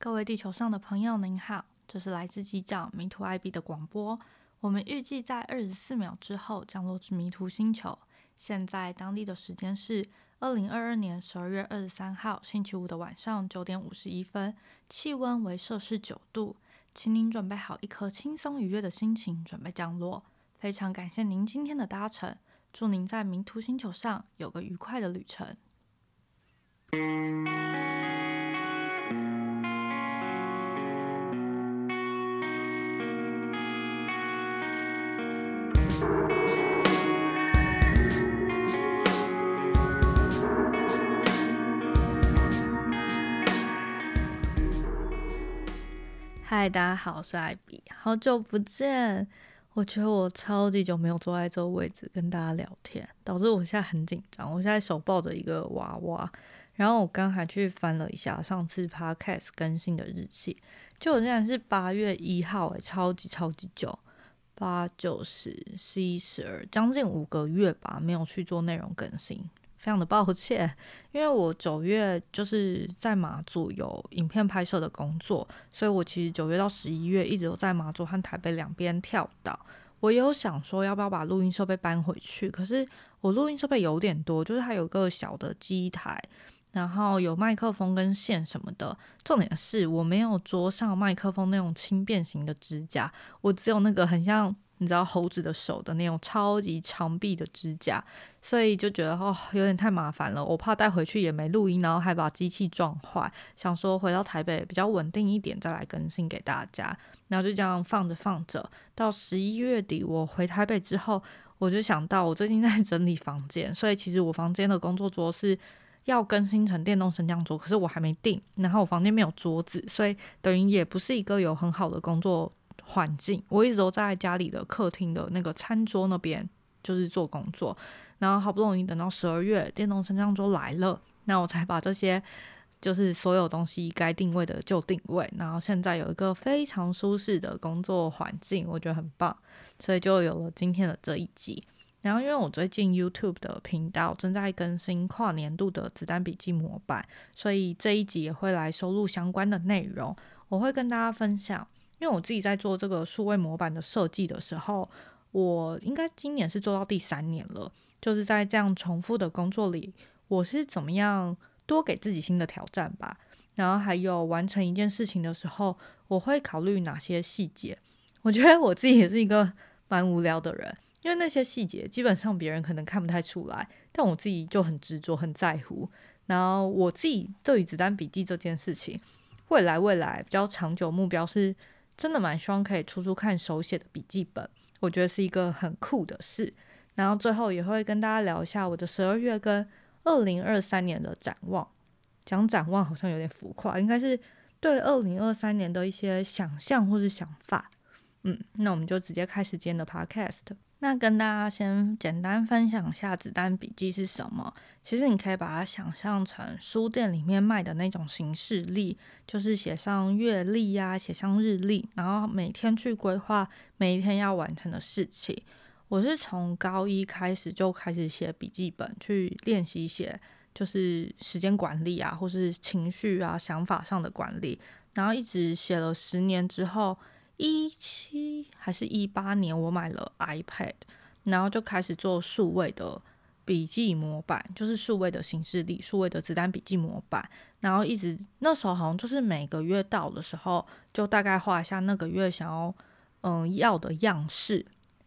各位地球上的朋友，您好，这是来自机长迷途 IB 的广播。我们预计在二十四秒之后降落至迷途星球。现在当地的时间是二零二二年十二月二十三号星期五的晚上九点五十一分，气温为摄氏九度。请您准备好一颗轻松愉悦的心情，准备降落。非常感谢您今天的搭乘，祝您在迷途星球上有个愉快的旅程。嗨，大家好，我是艾比，好久不见。我觉得我超级久没有坐在这个位置跟大家聊天，导致我现在很紧张。我现在手抱着一个娃娃，然后我刚还去翻了一下上次 podcast 更新的日期，就我竟然是八月一号，诶，超级超级久，八九十十一十二，将近五个月吧，没有去做内容更新。非常的抱歉，因为我九月就是在马祖有影片拍摄的工作，所以我其实九月到十一月一直都在马祖和台北两边跳岛。我有想说要不要把录音设备搬回去，可是我录音设备有点多，就是它有个小的机台，然后有麦克风跟线什么的。重点是我没有桌上麦克风那种轻便型的支架，我只有那个很像。你知道猴子的手的那种超级长臂的指甲，所以就觉得哦有点太麻烦了。我怕带回去也没录音，然后还把机器撞坏。想说回到台北比较稳定一点再来更新给大家。然后就这样放着放着，到十一月底我回台北之后，我就想到我最近在整理房间，所以其实我房间的工作桌是要更新成电动升降桌，可是我还没定。然后我房间没有桌子，所以等于也不是一个有很好的工作。环境，我一直都在家里的客厅的那个餐桌那边，就是做工作。然后好不容易等到十二月，电动升降桌来了，那我才把这些就是所有东西该定位的就定位。然后现在有一个非常舒适的工作环境，我觉得很棒，所以就有了今天的这一集。然后因为我最近 YouTube 的频道正在更新跨年度的子弹笔记模板，所以这一集也会来收录相关的内容，我会跟大家分享。因为我自己在做这个数位模板的设计的时候，我应该今年是做到第三年了。就是在这样重复的工作里，我是怎么样多给自己新的挑战吧。然后还有完成一件事情的时候，我会考虑哪些细节。我觉得我自己也是一个蛮无聊的人，因为那些细节基本上别人可能看不太出来，但我自己就很执着、很在乎。然后我自己对于子弹笔记这件事情，未来未来比较长久目标是。真的蛮希望可以出出看手写的笔记本，我觉得是一个很酷的事。然后最后也会跟大家聊一下我的十二月跟二零二三年的展望。讲展望好像有点浮夸，应该是对二零二三年的一些想象或是想法。嗯，那我们就直接开始今天的 podcast。那跟大家先简单分享下子弹笔记是什么。其实你可以把它想象成书店里面卖的那种形式历，就是写上月历呀，写上日历，然后每天去规划每一天要完成的事情。我是从高一开始就开始写笔记本，去练习写，就是时间管理啊，或是情绪啊、想法上的管理，然后一直写了十年之后。一七还是一八年，我买了 iPad，然后就开始做数位的笔记模板，就是数位的形式里，数位的子弹笔记模板。然后一直那时候好像就是每个月到的时候，就大概画一下那个月想要嗯要的样式，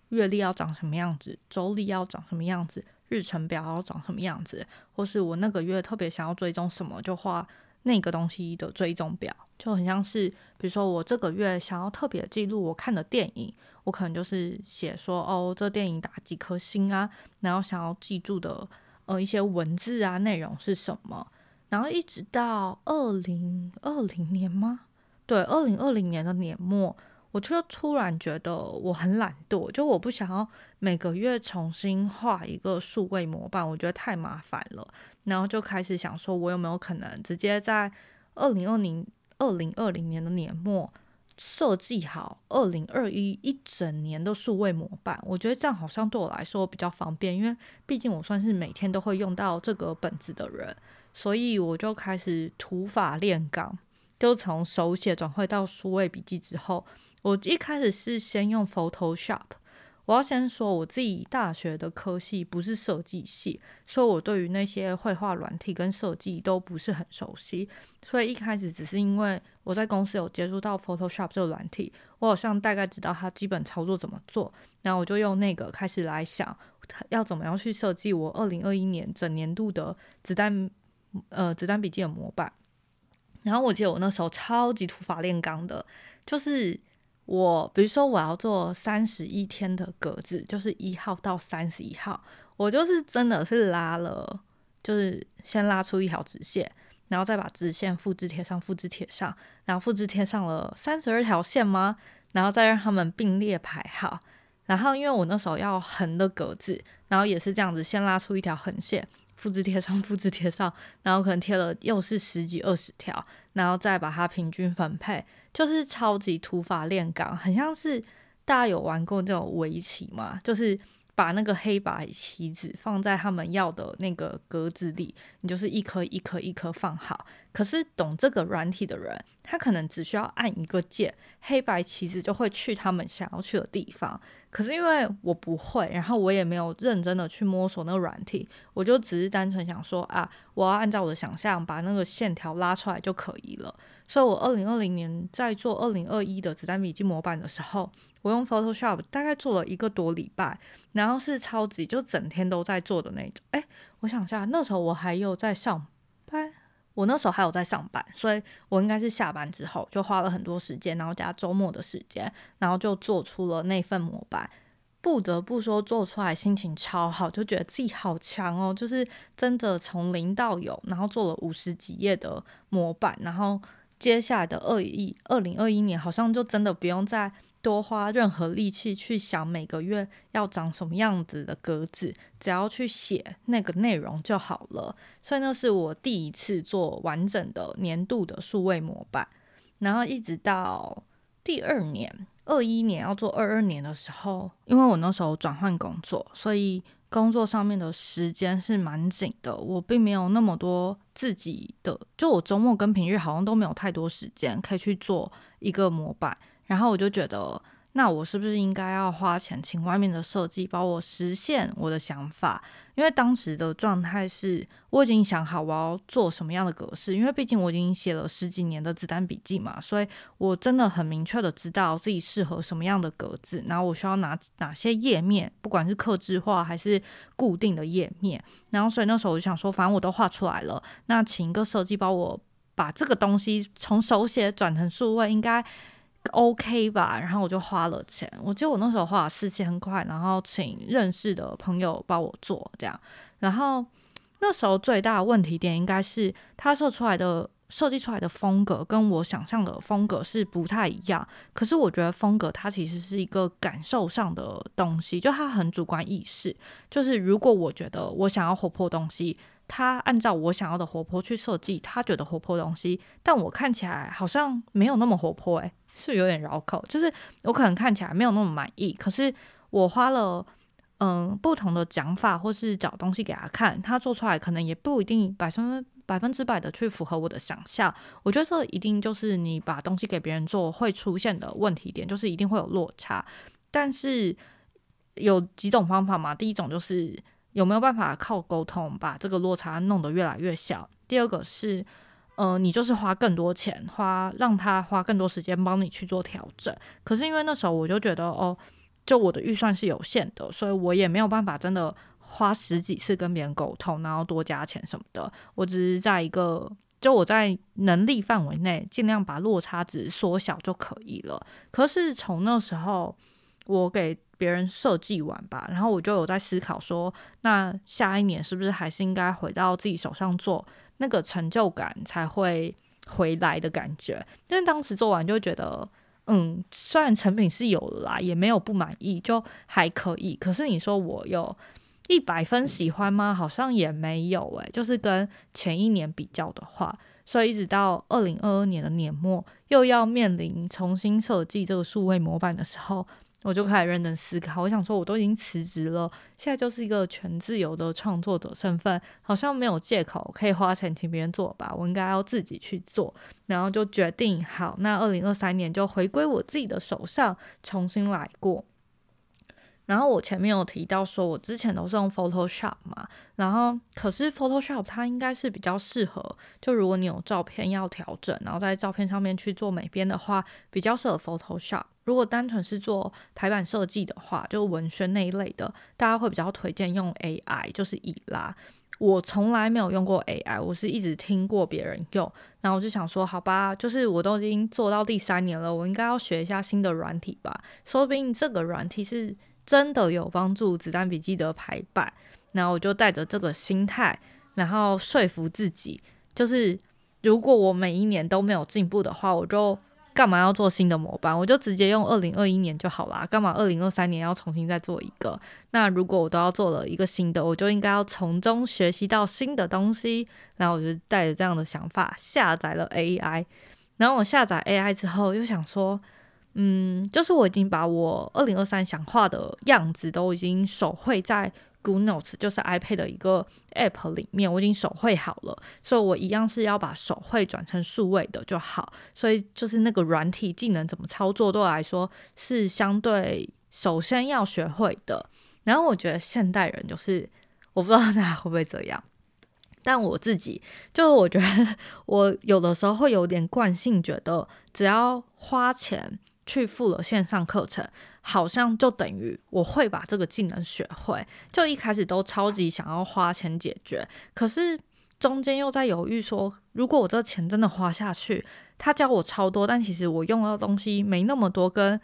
月历要长什么样子，周历要长什么样子，日程表要长什么样子，或是我那个月特别想要追踪什么，就画。那个东西的追踪表就很像是，比如说我这个月想要特别记录我看的电影，我可能就是写说哦，这电影打几颗星啊，然后想要记住的呃一些文字啊内容是什么，然后一直到二零二零年吗？对，二零二零年的年末。我就突然觉得我很懒惰，就我不想要每个月重新画一个数位模板，我觉得太麻烦了。然后就开始想说，我有没有可能直接在二零二零二零二零年的年末设计好二零二一一整年的数位模板？我觉得这样好像对我来说比较方便，因为毕竟我算是每天都会用到这个本子的人，所以我就开始土法炼钢。就从手写转会到数位笔记之后，我一开始是先用 Photoshop。我要先说，我自己大学的科系不是设计系，所以我对于那些绘画软体跟设计都不是很熟悉。所以一开始只是因为我在公司有接触到 Photoshop 这个软体，我好像大概知道它基本操作怎么做，然后我就用那个开始来想，要怎么样去设计我二零二一年整年度的子弹呃子弹笔记的模板。然后我记得我那时候超级土法炼钢的，就是。我比如说我要做三十一天的格子，就是一号到三十一号，我就是真的是拉了，就是先拉出一条直线，然后再把直线复制贴上，复制贴上，然后复制贴上了三十二条线吗？然后再让他们并列排好。然后因为我那时候要横的格子，然后也是这样子，先拉出一条横线。复制贴上，复制贴上，然后可能贴了又是十几二十条，然后再把它平均分配，就是超级土法炼钢，很像是大家有玩过这种围棋嘛，就是。把那个黑白棋子放在他们要的那个格子里，你就是一颗一颗一颗放好。可是懂这个软体的人，他可能只需要按一个键，黑白棋子就会去他们想要去的地方。可是因为我不会，然后我也没有认真的去摸索那个软体，我就只是单纯想说啊，我要按照我的想象把那个线条拉出来就可以了。所以我二零二零年在做二零二一的子弹笔记模板的时候。我用 Photoshop 大概做了一个多礼拜，然后是超级就整天都在做的那种。哎，我想下，那时候我还有在上班，我那时候还有在上班，所以我应该是下班之后就花了很多时间，然后加周末的时间，然后就做出了那份模板。不得不说，做出来心情超好，就觉得自己好强哦，就是真的从零到有，然后做了五十几页的模板，然后接下来的二一二零二一年好像就真的不用再。多花任何力气去想每个月要长什么样子的格子，只要去写那个内容就好了。所以那是我第一次做完整的年度的数位模板，然后一直到第二年二一年要做二二年的时候，因为我那时候转换工作，所以工作上面的时间是蛮紧的，我并没有那么多自己的，就我周末跟平日好像都没有太多时间可以去做一个模板。然后我就觉得，那我是不是应该要花钱请外面的设计帮我实现我的想法？因为当时的状态是，我已经想好我要做什么样的格式。因为毕竟我已经写了十几年的子弹笔记嘛，所以我真的很明确的知道自己适合什么样的格子，然后我需要哪哪些页面，不管是刻字化还是固定的页面。然后所以那时候我就想说，反正我都画出来了，那请一个设计帮我把这个东西从手写转成数位，应该。OK 吧，然后我就花了钱。我记得我那时候花了四千块，然后请认识的朋友帮我做这样。然后那时候最大的问题点应该是他设出来的设计出来的风格跟我想象的风格是不太一样。可是我觉得风格它其实是一个感受上的东西，就它很主观意识。就是如果我觉得我想要活泼东西，他按照我想要的活泼去设计，他觉得活泼的东西，但我看起来好像没有那么活泼诶。是有点绕口，就是我可能看起来没有那么满意，可是我花了嗯不同的讲法或是找东西给他看，他做出来可能也不一定百分百分之百的去符合我的想象。我觉得这一定就是你把东西给别人做会出现的问题点，就是一定会有落差。但是有几种方法嘛，第一种就是有没有办法靠沟通把这个落差弄得越来越小。第二个是。呃，你就是花更多钱，花让他花更多时间帮你去做调整。可是因为那时候我就觉得，哦，就我的预算是有限的，所以我也没有办法真的花十几次跟别人沟通，然后多加钱什么的。我只是在一个，就我在能力范围内，尽量把落差值缩小就可以了。可是从那时候，我给别人设计完吧，然后我就有在思考说，那下一年是不是还是应该回到自己手上做？那个成就感才会回来的感觉，因为当时做完就觉得，嗯，虽然成品是有了啦，也没有不满意，就还可以。可是你说我有一百分喜欢吗？好像也没有诶，就是跟前一年比较的话，所以一直到二零二二年的年末，又要面临重新设计这个数位模板的时候，我就开始认真思考。我想说，我都已经辞职了，现在就是一个全自由的创作者身份，好像没有借口可以花钱请别人做吧？我应该要自己去做。然后就决定好，那二零二三年就回归我自己的手上，重新来过。然后我前面有提到说，我之前都是用 Photoshop 嘛，然后可是 Photoshop 它应该是比较适合，就如果你有照片要调整，然后在照片上面去做美编的话，比较适合 Photoshop。如果单纯是做排版设计的话，就文宣那一类的，大家会比较推荐用 AI，就是以拉。我从来没有用过 AI，我是一直听过别人用，然后我就想说，好吧，就是我都已经做到第三年了，我应该要学一下新的软体吧，说不定这个软体是。真的有帮助子弹笔记的排版，然后我就带着这个心态，然后说服自己，就是如果我每一年都没有进步的话，我就干嘛要做新的模板？我就直接用二零二一年就好啦，干嘛二零二三年要重新再做一个？那如果我都要做了一个新的，我就应该要从中学习到新的东西。然后我就带着这样的想法下载了 AI，然后我下载 AI 之后又想说。嗯，就是我已经把我二零二三想画的样子都已经手绘在 Good Notes，就是 iPad 的一个 App 里面，我已经手绘好了，所以我一样是要把手绘转成数位的就好。所以就是那个软体技能怎么操作，对我来说是相对首先要学会的。然后我觉得现代人就是我不知道大家会不会这样，但我自己就我觉得我有的时候会有点惯性，觉得只要花钱。去付了线上课程，好像就等于我会把这个技能学会。就一开始都超级想要花钱解决，可是中间又在犹豫说，如果我这个钱真的花下去，他教我超多，但其实我用到的东西没那么多，跟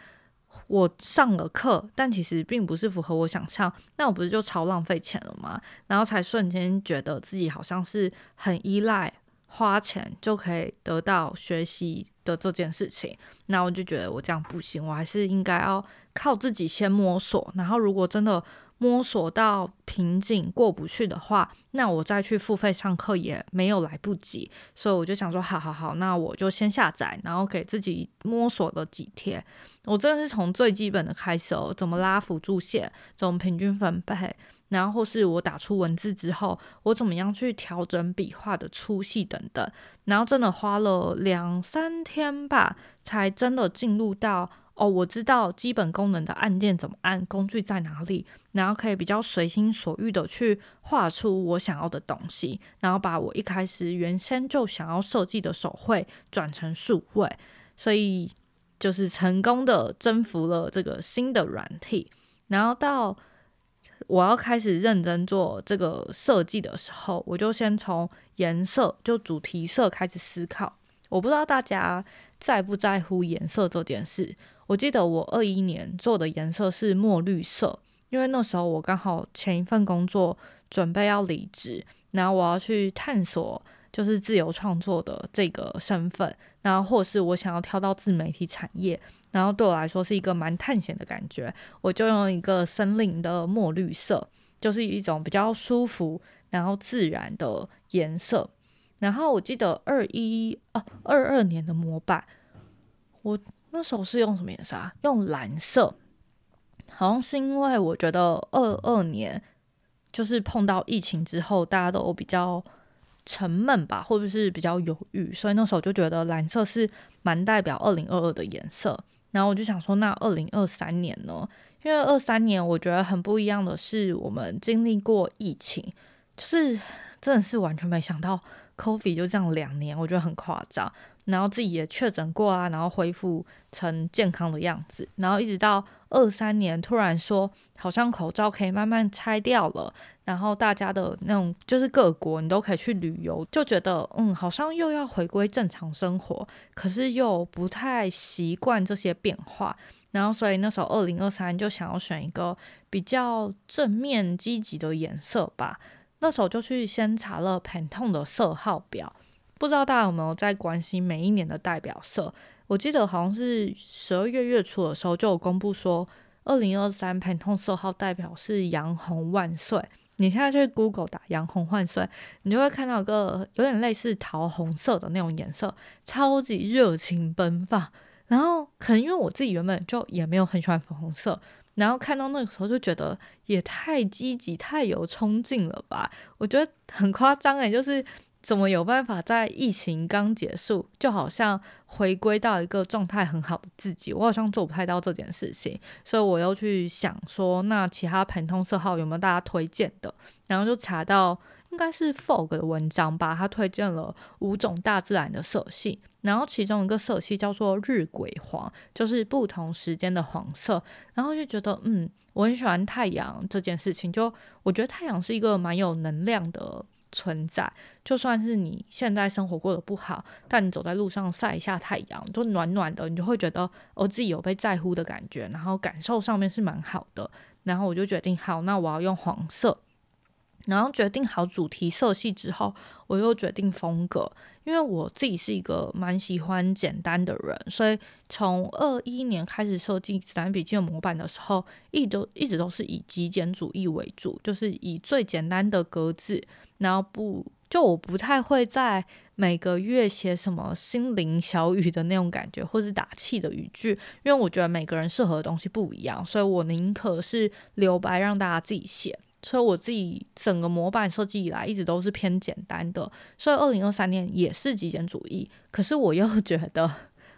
我上了课，但其实并不是符合我想象，那我不是就超浪费钱了吗？然后才瞬间觉得自己好像是很依赖。花钱就可以得到学习的这件事情，那我就觉得我这样不行，我还是应该要靠自己先摸索。然后如果真的摸索到瓶颈过不去的话，那我再去付费上课也没有来不及。所以我就想说，好好好，那我就先下载，然后给自己摸索了几天。我真的是从最基本的开始哦，怎么拉辅助线，怎么平均分配。然后或是我打出文字之后，我怎么样去调整笔画的粗细等等，然后真的花了两三天吧，才真的进入到哦，我知道基本功能的按键怎么按，工具在哪里，然后可以比较随心所欲的去画出我想要的东西，然后把我一开始原先就想要设计的手绘转成数绘，所以就是成功的征服了这个新的软体，然后到。我要开始认真做这个设计的时候，我就先从颜色，就主题色开始思考。我不知道大家在不在乎颜色这件事。我记得我二一年做的颜色是墨绿色，因为那时候我刚好前一份工作准备要离职，然后我要去探索。就是自由创作的这个身份，然后或是我想要跳到自媒体产业，然后对我来说是一个蛮探险的感觉，我就用一个森林的墨绿色，就是一种比较舒服然后自然的颜色。然后我记得二一啊二二年的模板，我那时候是用什么颜色啊？用蓝色，好像是因为我觉得二二年就是碰到疫情之后，大家都比较。沉闷吧，或者是比较犹豫，所以那时候就觉得蓝色是蛮代表二零二二的颜色。然后我就想说，那二零二三年呢？因为二三年我觉得很不一样的是，我们经历过疫情，就是真的是完全没想到，Coffee 就这样两年，我觉得很夸张。然后自己也确诊过啊，然后恢复成健康的样子，然后一直到二三年突然说好像口罩可以慢慢拆掉了，然后大家的那种就是各国你都可以去旅游，就觉得嗯好像又要回归正常生活，可是又不太习惯这些变化，然后所以那时候二零二三就想要选一个比较正面积极的颜色吧，那时候就去先查了 Pantone 的色号表。不知道大家有没有在关心每一年的代表色？我记得好像是十二月月初的时候就有公布说，二零二三 Pantone 色号代表是洋红万岁。你现在去 Google 打洋红万岁，你就会看到一个有点类似桃红色的那种颜色，超级热情奔放。然后可能因为我自己原本就也没有很喜欢粉红色，然后看到那个时候就觉得也太积极、太有冲劲了吧？我觉得很夸张诶，就是怎么有办法在疫情刚结束，就好像回归到一个状态很好的自己？我好像做不太到这件事情，所以我又去想说，那其他盆通色号有没有大家推荐的？然后就查到。应该是 Fog 的文章吧，他推荐了五种大自然的色系，然后其中一个色系叫做日晷黄，就是不同时间的黄色，然后就觉得嗯，我很喜欢太阳这件事情，就我觉得太阳是一个蛮有能量的存在，就算是你现在生活过得不好，但你走在路上晒一下太阳，就暖暖的，你就会觉得我自己有被在乎的感觉，然后感受上面是蛮好的，然后我就决定好，那我要用黄色。然后决定好主题色系之后，我又决定风格，因为我自己是一个蛮喜欢简单的人，所以从二一年开始设计子弹笔记的模板的时候，一都一直都是以极简主义为主，就是以最简单的格子，然后不就我不太会在每个月写什么心灵小语的那种感觉，或是打气的语句，因为我觉得每个人适合的东西不一样，所以我宁可是留白让大家自己写。所以我自己整个模板设计以来一直都是偏简单的，所以二零二三年也是极简主义。可是我又觉得，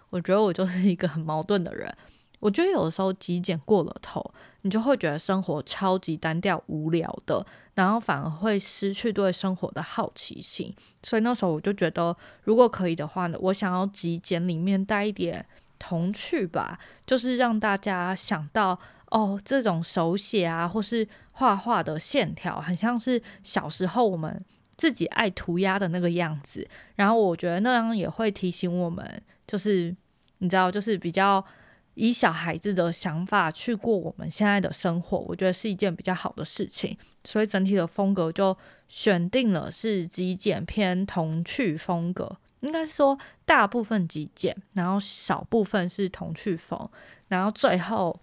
我觉得我就是一个很矛盾的人。我觉得有的时候极简过了头，你就会觉得生活超级单调无聊的，然后反而会失去对生活的好奇心。所以那时候我就觉得，如果可以的话呢，我想要极简里面带一点童趣吧，就是让大家想到。哦，这种手写啊，或是画画的线条，很像是小时候我们自己爱涂鸦的那个样子。然后我觉得那样也会提醒我们，就是你知道，就是比较以小孩子的想法去过我们现在的生活，我觉得是一件比较好的事情。所以整体的风格就选定了是极简偏童趣风格，应该说大部分极简，然后少部分是童趣风，然后最后。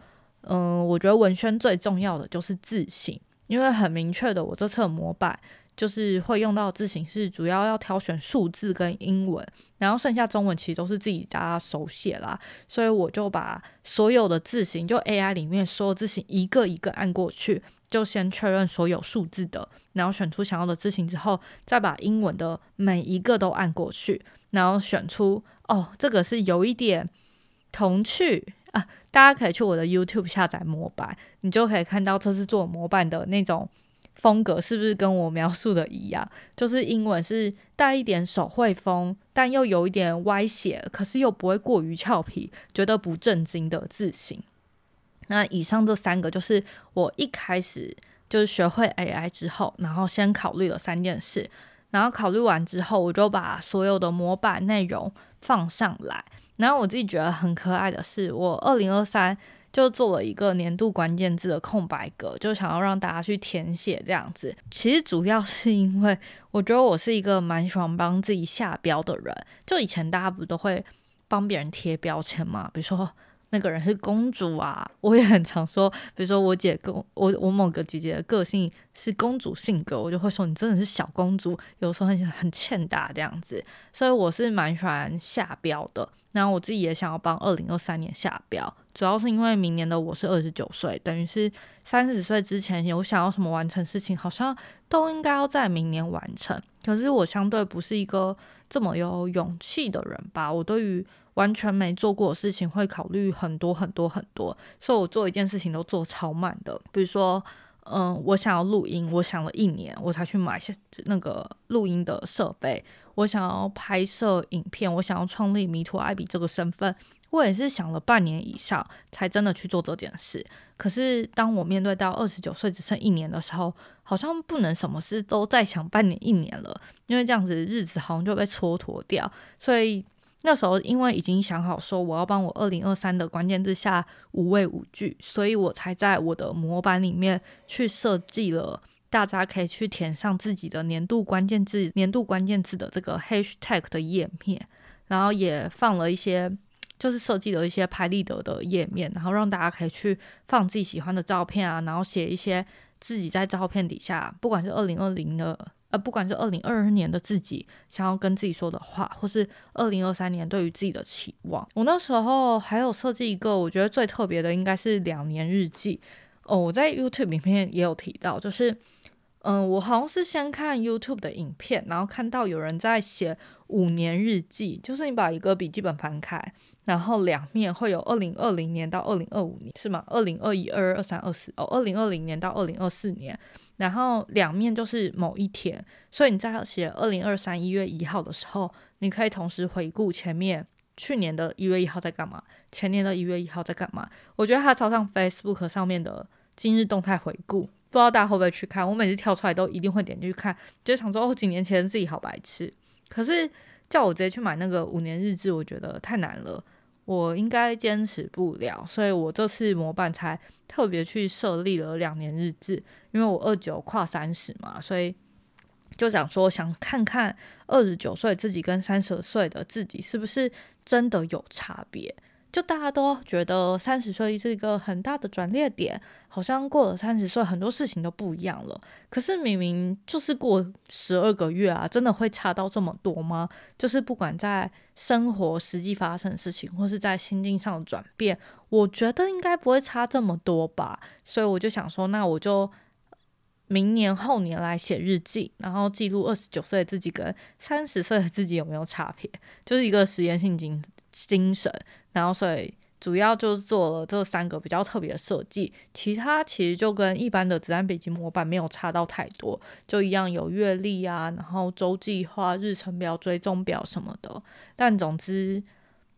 嗯，我觉得文宣最重要的就是字型，因为很明确的，我这次模板就是会用到字型，是主要要挑选数字跟英文，然后剩下中文其实都是自己大家手写啦，所以我就把所有的字形，就 AI 里面所有字形一个一个按过去，就先确认所有数字的，然后选出想要的字形之后，再把英文的每一个都按过去，然后选出哦，这个是有一点童趣。大家可以去我的 YouTube 下载模板，你就可以看到这次做模板的那种风格是不是跟我描述的一样？就是英文是带一点手绘风，但又有一点歪斜，可是又不会过于俏皮，觉得不正经的字形。那以上这三个就是我一开始就是学会 AI 之后，然后先考虑了三件事，然后考虑完之后，我就把所有的模板内容放上来。然后我自己觉得很可爱的是，我二零二三就做了一个年度关键字的空白格，就想要让大家去填写这样子。其实主要是因为我觉得我是一个蛮喜欢帮自己下标的人，就以前大家不都会帮别人贴标签嘛，比如说。那个人是公主啊，我也很常说，比如说我姐公我我某个姐姐的个性是公主性格，我就会说你真的是小公主，有时候很很欠打这样子，所以我是蛮喜欢下标的。然后我自己也想要帮二零二三年下标，主要是因为明年的我是二十九岁，等于是三十岁之前有想要什么完成事情，好像都应该要在明年完成。可是我相对不是一个这么有勇气的人吧，我对于。完全没做过的事情会考虑很多很多很多，所以我做一件事情都做超慢的。比如说，嗯，我想要录音，我想了一年我才去买些那个录音的设备。我想要拍摄影片，我想要创立迷途艾比这个身份，我也是想了半年以上才真的去做这件事。可是当我面对到二十九岁只剩一年的时候，好像不能什么事都再想半年一年了，因为这样子日子好像就被蹉跎掉，所以。那时候因为已经想好说我要帮我二零二三的关键字下五位五句，所以我才在我的模板里面去设计了，大家可以去填上自己的年度关键字、年度关键字的这个 hashtag 的页面，然后也放了一些，就是设计了一些拍立得的页面，然后让大家可以去放自己喜欢的照片啊，然后写一些自己在照片底下，不管是二零二零的。呃，不管是二零二二年的自己想要跟自己说的话，或是二零二三年对于自己的期望。我那时候还有设计一个，我觉得最特别的应该是两年日记。哦，我在 YouTube 里面也有提到，就是。嗯，我好像是先看 YouTube 的影片，然后看到有人在写五年日记，就是你把一个笔记本翻开，然后两面会有二零二零年到二零二五年，是吗？二零二一、二二、二三、二四，哦，二零二零年到二零二四年，然后两面就是某一天，所以你在写二零二三一月一号的时候，你可以同时回顾前面去年的一月一号在干嘛，前年的一月一号在干嘛。我觉得它超像 Facebook 上面的今日动态回顾。不知道大家会不会去看？我每次跳出来都一定会点进去看，就想说哦，几年前自己好白痴。可是叫我直接去买那个五年日志，我觉得太难了，我应该坚持不了。所以我这次模板才特别去设立了两年日志，因为我二九跨三十嘛，所以就想说想看看二十九岁自己跟三十岁的自己是不是真的有差别。就大家都觉得三十岁是一个很大的转捩点，好像过了三十岁，很多事情都不一样了。可是明明就是过十二个月啊，真的会差到这么多吗？就是不管在生活实际发生的事情，或是在心境上的转变，我觉得应该不会差这么多吧。所以我就想说，那我就明年后年来写日记，然后记录二十九岁的自己跟三十岁的自己有没有差别，就是一个实验性精精神。然后，所以主要就是做了这三个比较特别的设计，其他其实就跟一般的子弹笔记模板没有差到太多，就一样有月历啊，然后周计划、日程表、追踪表什么的。但总之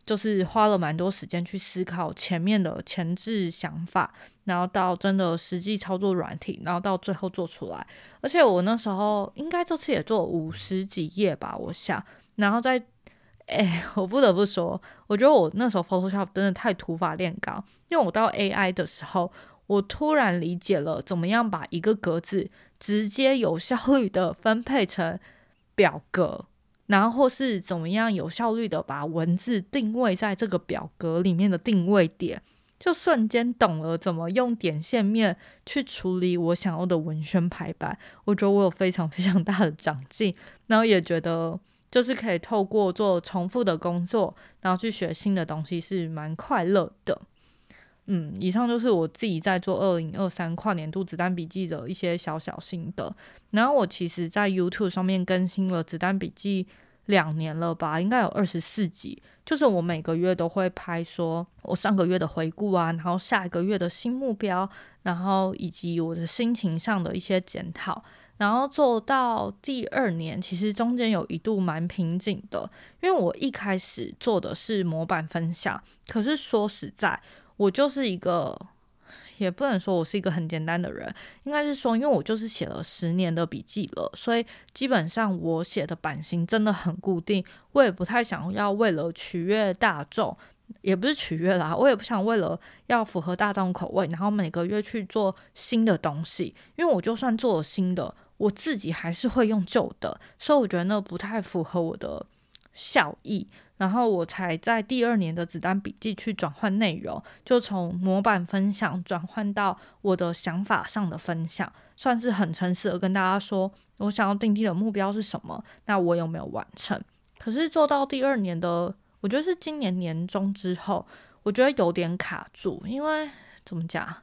就是花了蛮多时间去思考前面的前置想法，然后到真的实际操作软体，然后到最后做出来。而且我那时候应该这次也做五十几页吧，我想，然后再。哎，我不得不说，我觉得我那时候 Photoshop 真的太土法炼钢，因为我到 AI 的时候，我突然理解了怎么样把一个格子直接有效率的分配成表格，然后是怎么样有效率的把文字定位在这个表格里面的定位点，就瞬间懂了怎么用点线面去处理我想要的文宣排版。我觉得我有非常非常大的长进，然后也觉得。就是可以透过做重复的工作，然后去学新的东西，是蛮快乐的。嗯，以上就是我自己在做二零二三跨年度子弹笔记的一些小小心得。然后我其实，在 YouTube 上面更新了子弹笔记两年了吧，应该有二十四集。就是我每个月都会拍，说我上个月的回顾啊，然后下一个月的新目标，然后以及我的心情上的一些检讨。然后做到第二年，其实中间有一度蛮瓶颈的，因为我一开始做的是模板分享，可是说实在，我就是一个，也不能说我是一个很简单的人，应该是说，因为我就是写了十年的笔记了，所以基本上我写的版型真的很固定，我也不太想要为了取悦大众，也不是取悦啦，我也不想为了要符合大众口味，然后每个月去做新的东西，因为我就算做了新的。我自己还是会用旧的，所以我觉得那不太符合我的效益，然后我才在第二年的子弹笔记去转换内容，就从模板分享转换到我的想法上的分享，算是很诚实的跟大家说，我想要定定的目标是什么，那我有没有完成？可是做到第二年的，我觉得是今年年中之后，我觉得有点卡住，因为怎么讲？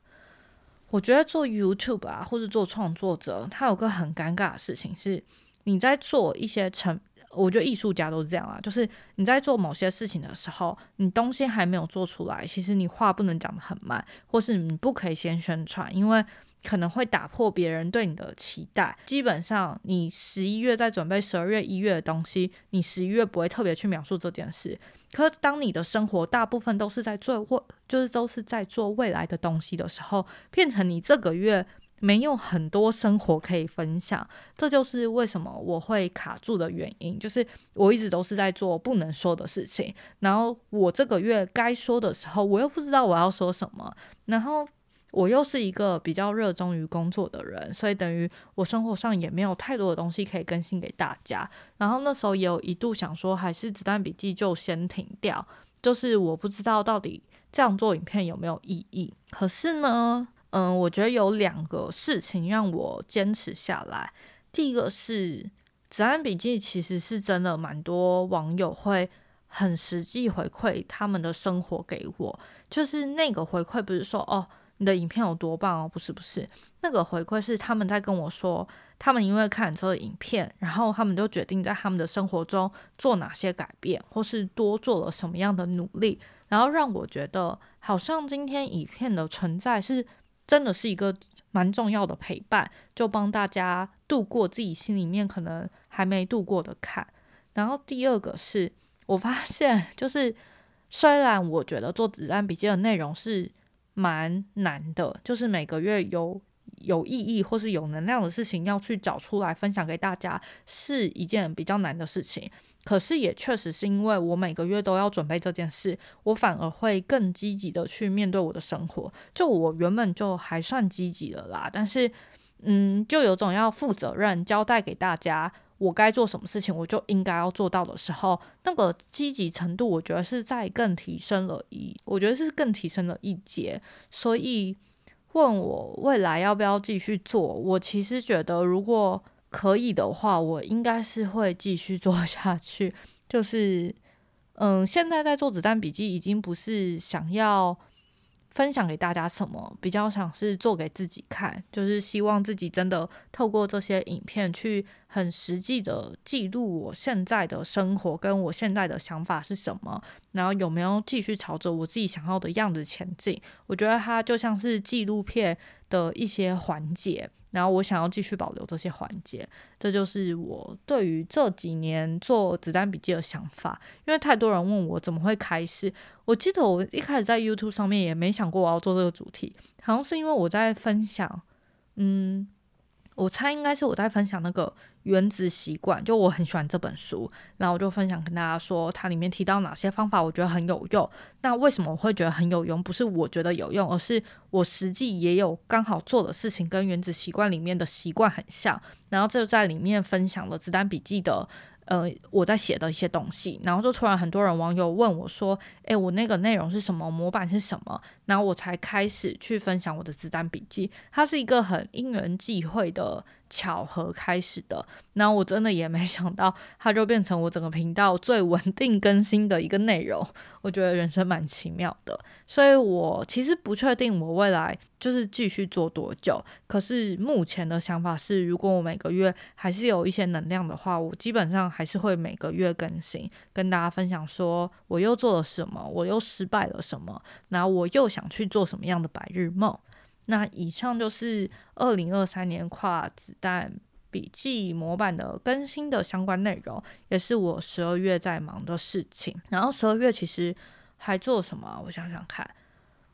我觉得做 YouTube 啊，或者做创作者，他有个很尴尬的事情是，你在做一些成，我觉得艺术家都是这样啊，就是你在做某些事情的时候，你东西还没有做出来，其实你话不能讲的很慢，或是你不可以先宣传，因为。可能会打破别人对你的期待。基本上，你十一月在准备十二月、一月的东西，你十一月不会特别去描述这件事。可当你的生活大部分都是在做或就是都是在做未来的东西的时候，变成你这个月没有很多生活可以分享。这就是为什么我会卡住的原因。就是我一直都是在做不能说的事情，然后我这个月该说的时候，我又不知道我要说什么，然后。我又是一个比较热衷于工作的人，所以等于我生活上也没有太多的东西可以更新给大家。然后那时候也有一度想说，还是子弹笔记就先停掉，就是我不知道到底这样做影片有没有意义。可是呢，嗯，我觉得有两个事情让我坚持下来。第一个是《子弹笔记》，其实是真的蛮多网友会很实际回馈他们的生活给我，就是那个回馈不是说哦你的影片有多棒哦，不是不是，那个回馈是他们在跟我说，他们因为看这个影片，然后他们就决定在他们的生活中做哪些改变，或是多做了什么样的努力，然后让我觉得好像今天影片的存在是真的是一个。蛮重要的陪伴，就帮大家度过自己心里面可能还没度过的坎。然后第二个是我发现，就是虽然我觉得做子弹笔记的内容是蛮难的，就是每个月有。有意义或是有能量的事情要去找出来分享给大家，是一件比较难的事情。可是也确实是因为我每个月都要准备这件事，我反而会更积极的去面对我的生活。就我原本就还算积极了啦，但是嗯，就有种要负责任交代给大家，我该做什么事情，我就应该要做到的时候，那个积极程度，我觉得是在更提升了一，我觉得是更提升了一阶，所以。问我未来要不要继续做？我其实觉得，如果可以的话，我应该是会继续做 下去。就是，嗯，现在在做子弹笔记，已经不是想要。分享给大家什么比较想是做给自己看，就是希望自己真的透过这些影片去很实际的记录我现在的生活跟我现在的想法是什么，然后有没有继续朝着我自己想要的样子前进。我觉得它就像是纪录片的一些环节。然后我想要继续保留这些环节，这就是我对于这几年做子弹笔记的想法。因为太多人问我怎么会开始，我记得我一开始在 YouTube 上面也没想过我要做这个主题，好像是因为我在分享，嗯。我猜应该是我在分享那个原子习惯，就我很喜欢这本书，然后我就分享跟大家说，它里面提到哪些方法，我觉得很有用。那为什么我会觉得很有用？不是我觉得有用，而是我实际也有刚好做的事情跟原子习惯里面的习惯很像，然后就在里面分享了子弹笔记的。呃，我在写的一些东西，然后就突然很多人网友问我说：“诶，我那个内容是什么？模板是什么？”然后我才开始去分享我的子弹笔记。它是一个很因缘际会的。巧合开始的，那我真的也没想到，它就变成我整个频道最稳定更新的一个内容。我觉得人生蛮奇妙的，所以我其实不确定我未来就是继续做多久。可是目前的想法是，如果我每个月还是有一些能量的话，我基本上还是会每个月更新，跟大家分享说我又做了什么，我又失败了什么，然后我又想去做什么样的白日梦。那以上就是二零二三年跨子弹笔记模板的更新的相关内容，也是我十二月在忙的事情。然后十二月其实还做什么？我想想看，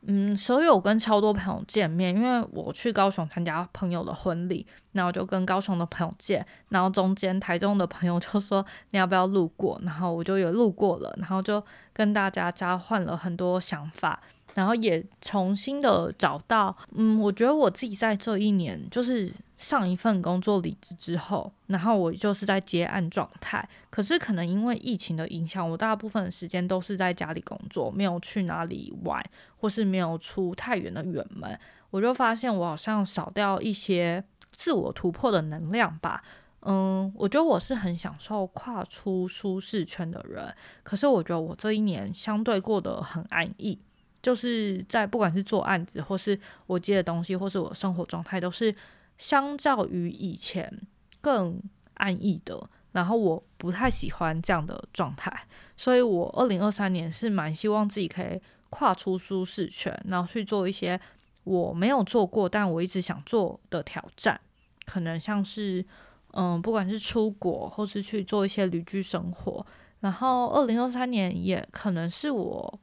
嗯，十二月我跟超多朋友见面，因为我去高雄参加朋友的婚礼，然后就跟高雄的朋友见，然后中间台中的朋友就说你要不要路过，然后我就有路过了，然后就跟大家交换了很多想法。然后也重新的找到，嗯，我觉得我自己在这一年，就是上一份工作离职之后，然后我就是在接案状态。可是可能因为疫情的影响，我大部分的时间都是在家里工作，没有去哪里玩，或是没有出太远的远门。我就发现我好像少掉一些自我突破的能量吧。嗯，我觉得我是很享受跨出舒适圈的人，可是我觉得我这一年相对过得很安逸。就是在不管是做案子，或是我接的东西，或是我生活状态，都是相较于以前更安逸的。然后我不太喜欢这样的状态，所以我二零二三年是蛮希望自己可以跨出舒适圈，然后去做一些我没有做过但我一直想做的挑战。可能像是嗯，不管是出国，或是去做一些旅居生活。然后二零二三年也可能是我。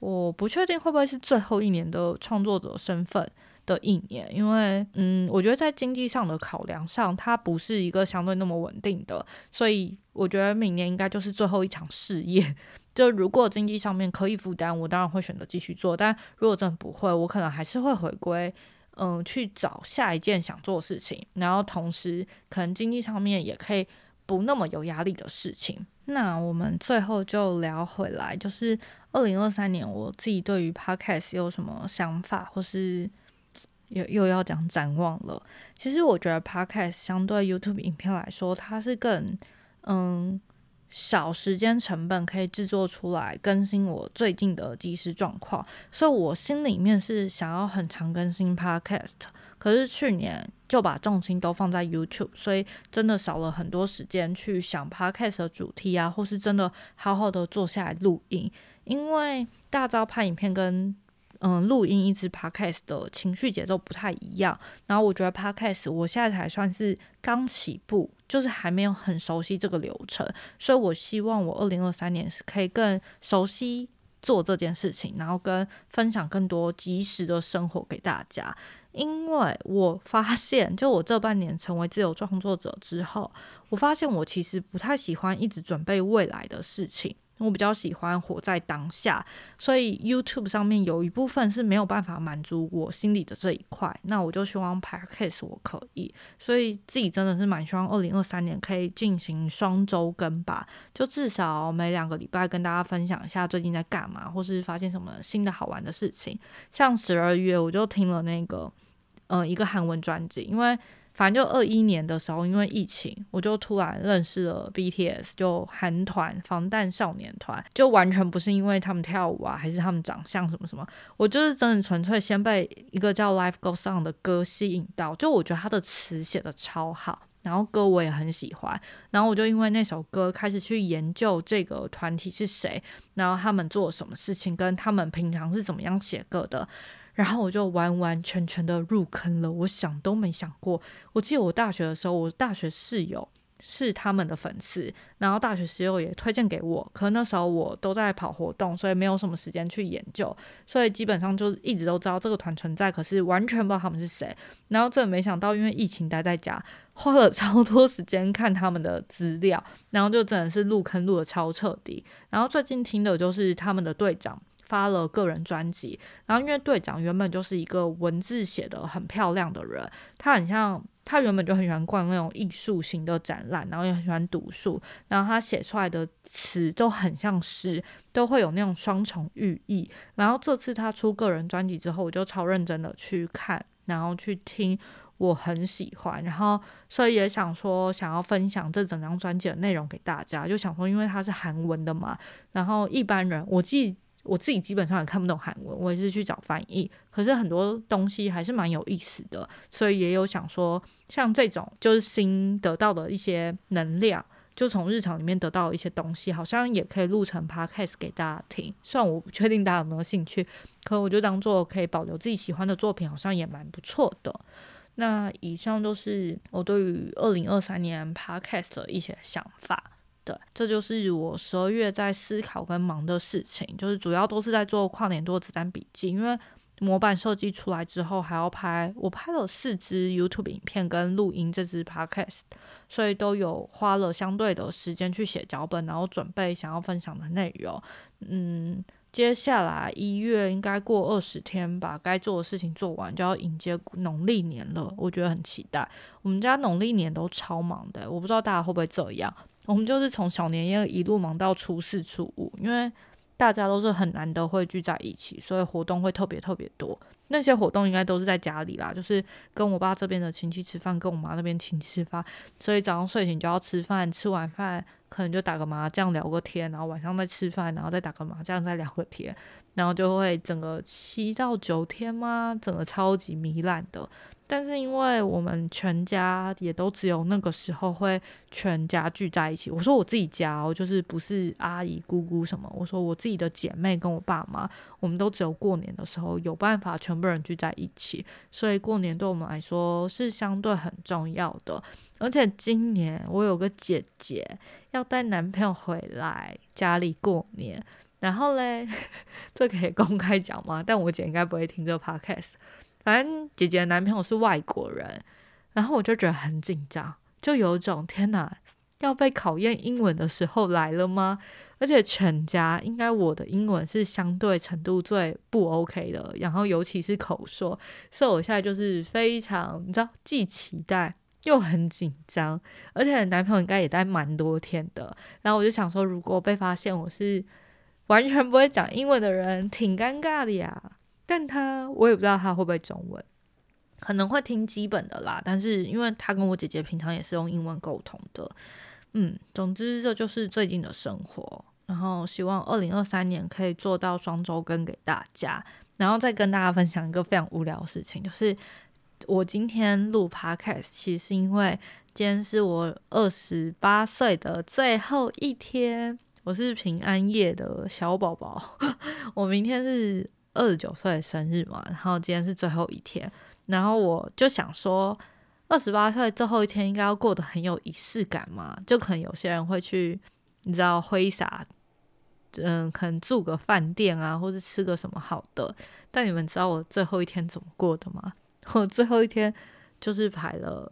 我不确定会不会是最后一年的创作者身份的一年，因为嗯，我觉得在经济上的考量上，它不是一个相对那么稳定的，所以我觉得明年应该就是最后一场事业。就如果经济上面可以负担，我当然会选择继续做；但如果真的不会，我可能还是会回归，嗯，去找下一件想做的事情，然后同时可能经济上面也可以不那么有压力的事情。那我们最后就聊回来，就是二零二三年我自己对于 podcast 有什么想法，或是又又要讲展望了。其实我觉得 Podcast 相对 YouTube 影片来说，它是更嗯少时间成本可以制作出来更新我最近的即时状况，所以我心里面是想要很常更新 Podcast。可是去年就把重心都放在 YouTube，所以真的少了很多时间去想 Podcast 的主题啊，或是真的好好的坐下来录音。因为大招拍影片跟嗯录音一直 Podcast 的情绪节奏不太一样，然后我觉得 Podcast 我现在才算是刚起步，就是还没有很熟悉这个流程，所以我希望我二零二三年是可以更熟悉做这件事情，然后跟分享更多及时的生活给大家。因为我发现，就我这半年成为自由创作者之后，我发现我其实不太喜欢一直准备未来的事情。我比较喜欢活在当下，所以 YouTube 上面有一部分是没有办法满足我心里的这一块。那我就希望 Podcast 我可以，所以自己真的是蛮希望二零二三年可以进行双周更吧，就至少每两个礼拜跟大家分享一下最近在干嘛，或是发现什么新的好玩的事情。像十二月我就听了那个。嗯，一个韩文专辑，因为反正就二一年的时候，因为疫情，我就突然认识了 BTS，就韩团防弹少年团，就完全不是因为他们跳舞啊，还是他们长相什么什么，我就是真的纯粹先被一个叫 Life Goes On 的歌吸引到，就我觉得他的词写的超好，然后歌我也很喜欢，然后我就因为那首歌开始去研究这个团体是谁，然后他们做什么事情，跟他们平常是怎么样写歌的。然后我就完完全全的入坑了，我想都没想过。我记得我大学的时候，我大学室友是他们的粉丝，然后大学室友也推荐给我。可那时候我都在跑活动，所以没有什么时间去研究，所以基本上就一直都知道这个团存在，可是完全不知道他们是谁。然后真的没想到，因为疫情待在家，花了超多时间看他们的资料，然后就真的是入坑入的超彻底。然后最近听的就是他们的队长。发了个人专辑，然后因为队长原本就是一个文字写的很漂亮的人，他很像他原本就很喜欢逛那种艺术型的展览，然后也很喜欢读书，然后他写出来的词都很像诗，都会有那种双重寓意。然后这次他出个人专辑之后，我就超认真的去看，然后去听，我很喜欢，然后所以也想说想要分享这整张专辑的内容给大家，就想说因为它是韩文的嘛，然后一般人我记。我自己基本上也看不懂韩文，我也是去找翻译。可是很多东西还是蛮有意思的，所以也有想说，像这种就是新得到的一些能量，就从日常里面得到一些东西，好像也可以录成 podcast 给大家听。虽然我不确定大家有没有兴趣，可我就当做可以保留自己喜欢的作品，好像也蛮不错的。那以上都是我对于二零二三年 podcast 的一些想法。这就是我十二月在思考跟忙的事情，就是主要都是在做跨年多子弹笔记，因为模板设计出来之后还要拍，我拍了四支 YouTube 影片跟录音这支 Podcast，所以都有花了相对的时间去写脚本，然后准备想要分享的内容。嗯，接下来一月应该过二十天吧，该做的事情做完就要迎接农历年了，我觉得很期待。我们家农历年都超忙的，我不知道大家会不会这样。我们就是从小年夜一路忙到初四初五，因为大家都是很难得会聚在一起，所以活动会特别特别多。那些活动应该都是在家里啦，就是跟我爸这边的亲戚吃饭，跟我妈那边亲戚吃饭。所以早上睡醒就要吃饭，吃完饭可能就打个麻将聊个天，然后晚上再吃饭，然后再打个麻将再聊个天，然后就会整个七到九天吗？整个超级糜烂的。但是因为我们全家也都只有那个时候会全家聚在一起。我说我自己家哦，就是不是阿姨姑姑什么。我说我自己的姐妹跟我爸妈，我们都只有过年的时候有办法全部人聚在一起。所以过年对我们来说是相对很重要的。而且今年我有个姐姐要带男朋友回来家里过年，然后嘞，这可以公开讲吗？但我姐应该不会听这个 podcast。反正姐姐的男朋友是外国人，然后我就觉得很紧张，就有种天哪，要被考验英文的时候来了吗？而且全家应该我的英文是相对程度最不 OK 的，然后尤其是口说，所以我现在就是非常你知道既期待又很紧张，而且男朋友应该也待蛮多天的，然后我就想说，如果被发现我是完全不会讲英文的人，挺尴尬的呀。但他我也不知道他会不会中文，可能会听基本的啦，但是因为他跟我姐姐平常也是用英文沟通的，嗯，总之这就是最近的生活。然后希望二零二三年可以做到双周更给大家，然后再跟大家分享一个非常无聊的事情，就是我今天录 podcast，其实是因为今天是我二十八岁的最后一天，我是平安夜的小宝宝，我明天是二十九岁生日嘛，然后今天是最后一天。然后我就想说，二十八岁最后一天应该要过得很有仪式感嘛，就可能有些人会去，你知道挥洒，嗯，可能住个饭店啊，或者吃个什么好的。但你们知道我最后一天怎么过的吗？我最后一天就是排了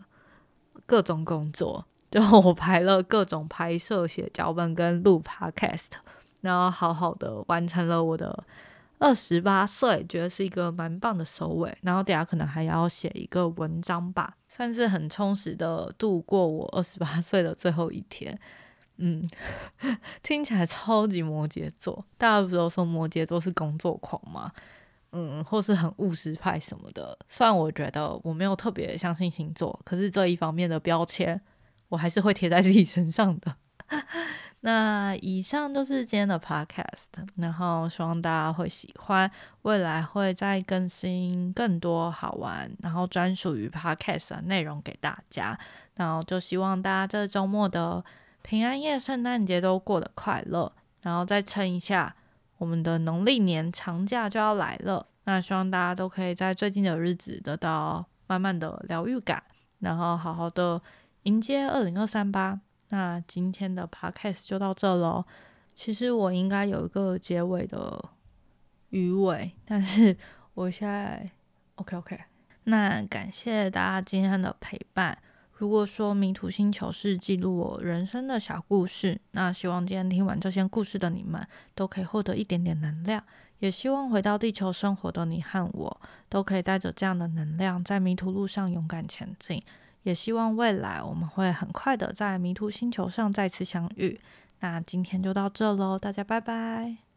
各种工作，就 我排了各种拍摄、写脚本跟录 podcast，然后好好的完成了我的。二十八岁，觉得是一个蛮棒的收尾。然后等下可能还要写一个文章吧，算是很充实的度过我二十八岁的最后一天。嗯，听起来超级摩羯座。大家不都说摩羯座是工作狂吗？嗯，或是很务实派什么的。虽然我觉得我没有特别相信星座，可是这一方面的标签，我还是会贴在自己身上的。那以上就是今天的 podcast，然后希望大家会喜欢，未来会再更新更多好玩，然后专属于 podcast 的内容给大家。然后就希望大家这周末的平安夜、圣诞节都过得快乐，然后再撑一下，我们的农历年长假就要来了。那希望大家都可以在最近的日子得到慢慢的疗愈感，然后好好的迎接二零二三吧。那今天的 podcast 就到这喽。其实我应该有一个结尾的鱼尾，但是我现在 OK OK。那感谢大家今天的陪伴。如果说迷途星球是记录我人生的小故事，那希望今天听完这些故事的你们都可以获得一点点能量。也希望回到地球生活的你和我都可以带着这样的能量，在迷途路上勇敢前进。也希望未来我们会很快的在迷途星球上再次相遇。那今天就到这喽，大家拜拜。